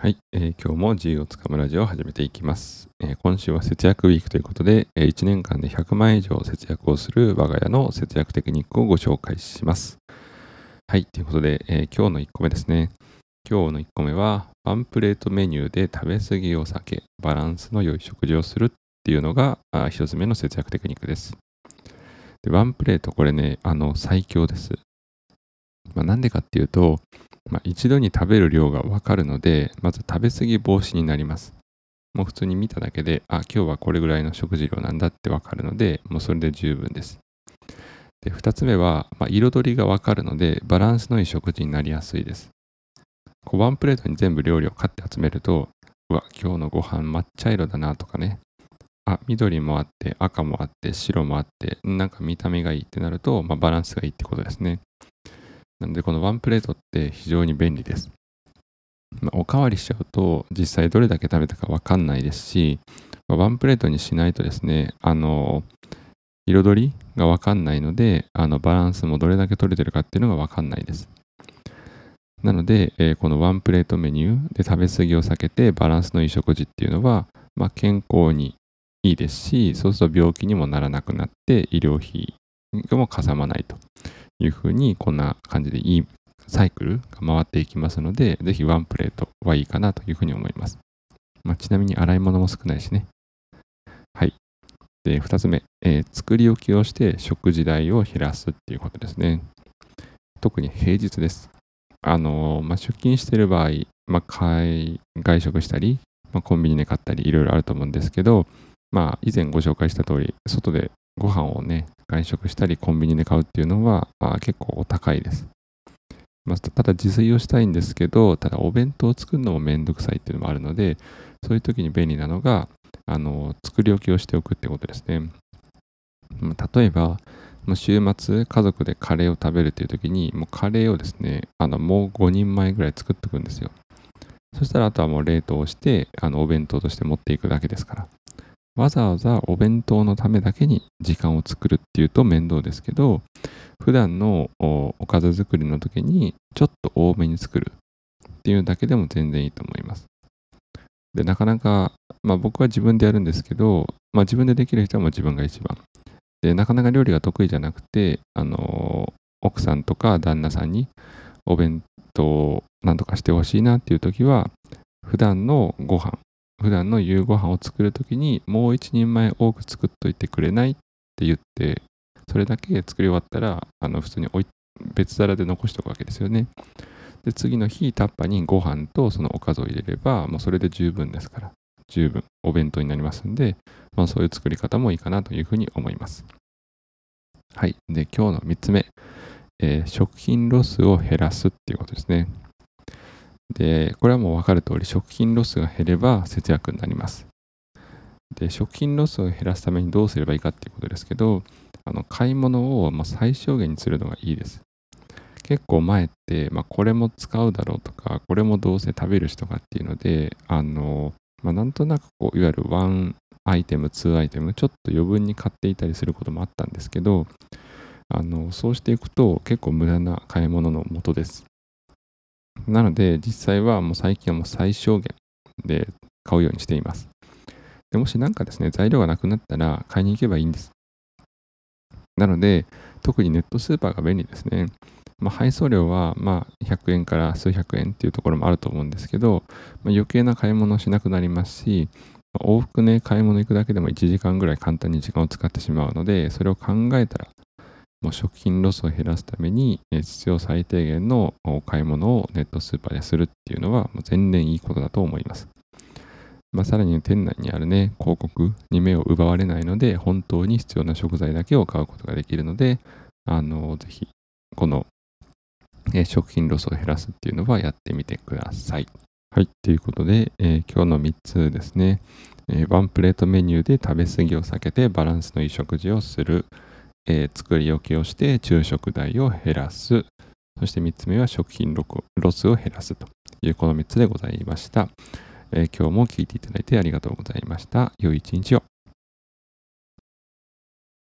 はい、えー今日も自由をつかむラジオを始めていきます、えー今週は節約ウィークということで、え1年間で100万円以上節約をする我が家の節約テクニックをご紹介します。はい、ということで、えー今日の1個目ですね。今日の1個目は、ワンプレートメニューで食べ過ぎを避け、バランスの良い食事をするっていうのがあ1つ目の節約テクニックです。でワンプレート、これね、あの最強です。まあ、なんでかっていうと、まあ、一度に食べる量がわかるので、まず食べ過ぎ防止になります。もう普通に見ただけで、あ、今日はこれぐらいの食事量なんだってわかるので、もうそれで十分です。で、二つ目は、まあ、彩りがわかるので、バランスのいい食事になりやすいです。こうワンプレートに全部料理を買って集めると、うわ、今日のご飯抹茶色だなとかね、あ、緑もあって、赤もあって、白もあって、なんか見た目がいいってなると、まあ、バランスがいいってことですね。なので、このワンプレートって非常に便利です。まあおかわりしちゃうと、実際どれだけ食べたかわかんないですし、まあワンプレートにしないとですね、あの、彩りがわかんないので、あのバランスもどれだけ取れてるかっていうのがわかんないです。なので、えーこのワンプレートメニューで食べ過ぎを避けてバランスのいい食事っていうのは、まあ、健康にいいですし、そうすると病気にもならなくなって医療費もかさまないというふうに、こんな感じでいいサイクルが回っていきますので、ぜひワンプレートはいいかなというふうに思います。まあ、ちなみに洗い物も少ないしね。はい。で、二つ目、えー作り置きをして食事代を減らすっていうことですね。特に平日です。あのーまあ、出勤している場合、まあ、買い外食したり、まあ、コンビニで買ったりいろいろあると思うんですけど、まあ、以前ご紹介した通り、外でご飯をね、外食したりコンビニで買うっていうのは、まあ、結構お高いです。まあ、ただ自炊をしたいんですけど、ただお弁当を作るのもめんどくさいっていうのもあるので、そういう時に便利なのが、あの作り置きをしておくってことですね。まあ例えば、ま週末家族でカレーを食べるっていう時に、もうカレーをですね、あのもう5人前ぐらい作っておくんですよ。そしたらあとはもう冷凍して、あのお弁当として持っていくだけですから。わざわざお弁当のためだけに時間を作るっていうと面倒ですけど、普段のおかず作りの時にちょっと多めに作るっていうだけでも全然いいと思います。で、なかなか、まあ僕は自分でやるんですけど、まあ自分でできる人はもう自分が一番。で、なかなか料理が得意じゃなくて、あの奥さんとか旦那さんにお弁当をなんとかしてほしいなっていう時は、普段のご飯、普段の夕ご飯を作る時にもう一人前多く作っといてくれないって言って、それだけ作り終わったら、あの普通に別皿で残しておくわけですよね。で、次の日、タッパにご飯とそのおかずを入れれば、もうそれで十分ですから、十分お弁当になりますんで、まあ、そういう作り方もいいかなというふうに思います。はい。で、今日の3つ目、えー食品ロスを減らすっていうことですね。で、これはもう分かる通り、食品ロスが減れば節約になります。で、食品ロスを減らすためにどうすればいいかっていうことですけど、あの買い物をまあ最小限にするのがいいです。結構前って、まあ、これも使うだろうとか、これもどうせ食べるしとかっていうので、あの、まあ、なんとなくこう、いわゆるワンアイテム、ツーアイテム、ちょっと余分に買っていたりすることもあったんですけど、あの、そうしていくと結構無駄な買い物の元です。なので、実際はもう最近はもう最小限で買うようにしています。でもしなんかですね、材料がなくなったら買いに行けばいいんです。なので、特にネットスーパーが便利ですね。まあ、配送料はま100円から数百円っていうところもあると思うんですけど、まあ、余計な買い物をしなくなりますし、ま往復ね、買い物行くだけでも1時間ぐらい簡単に時間を使ってしまうので、それを考えたら、もう食品ロスを減らすために、え必要最低限のお買い物をネットスーパーでするっていうのは、もう全然いいことだと思います。まあ、さらに店内にあるね、広告に目を奪われないので、本当に必要な食材だけを買うことができるので、あの、ぜひ、この、え食品ロスを減らすっていうのはやってみてください。はい。ということで、えー今日の3つですね、えーワンプレートメニューで食べ過ぎを避けてバランスのいい食事をする、えー作り置きをして昼食代を減らす、そして3つ目は食品ロスを減らすというこの3つでございました。えー今日も聞いていただいてありがとうございました。良い一日を。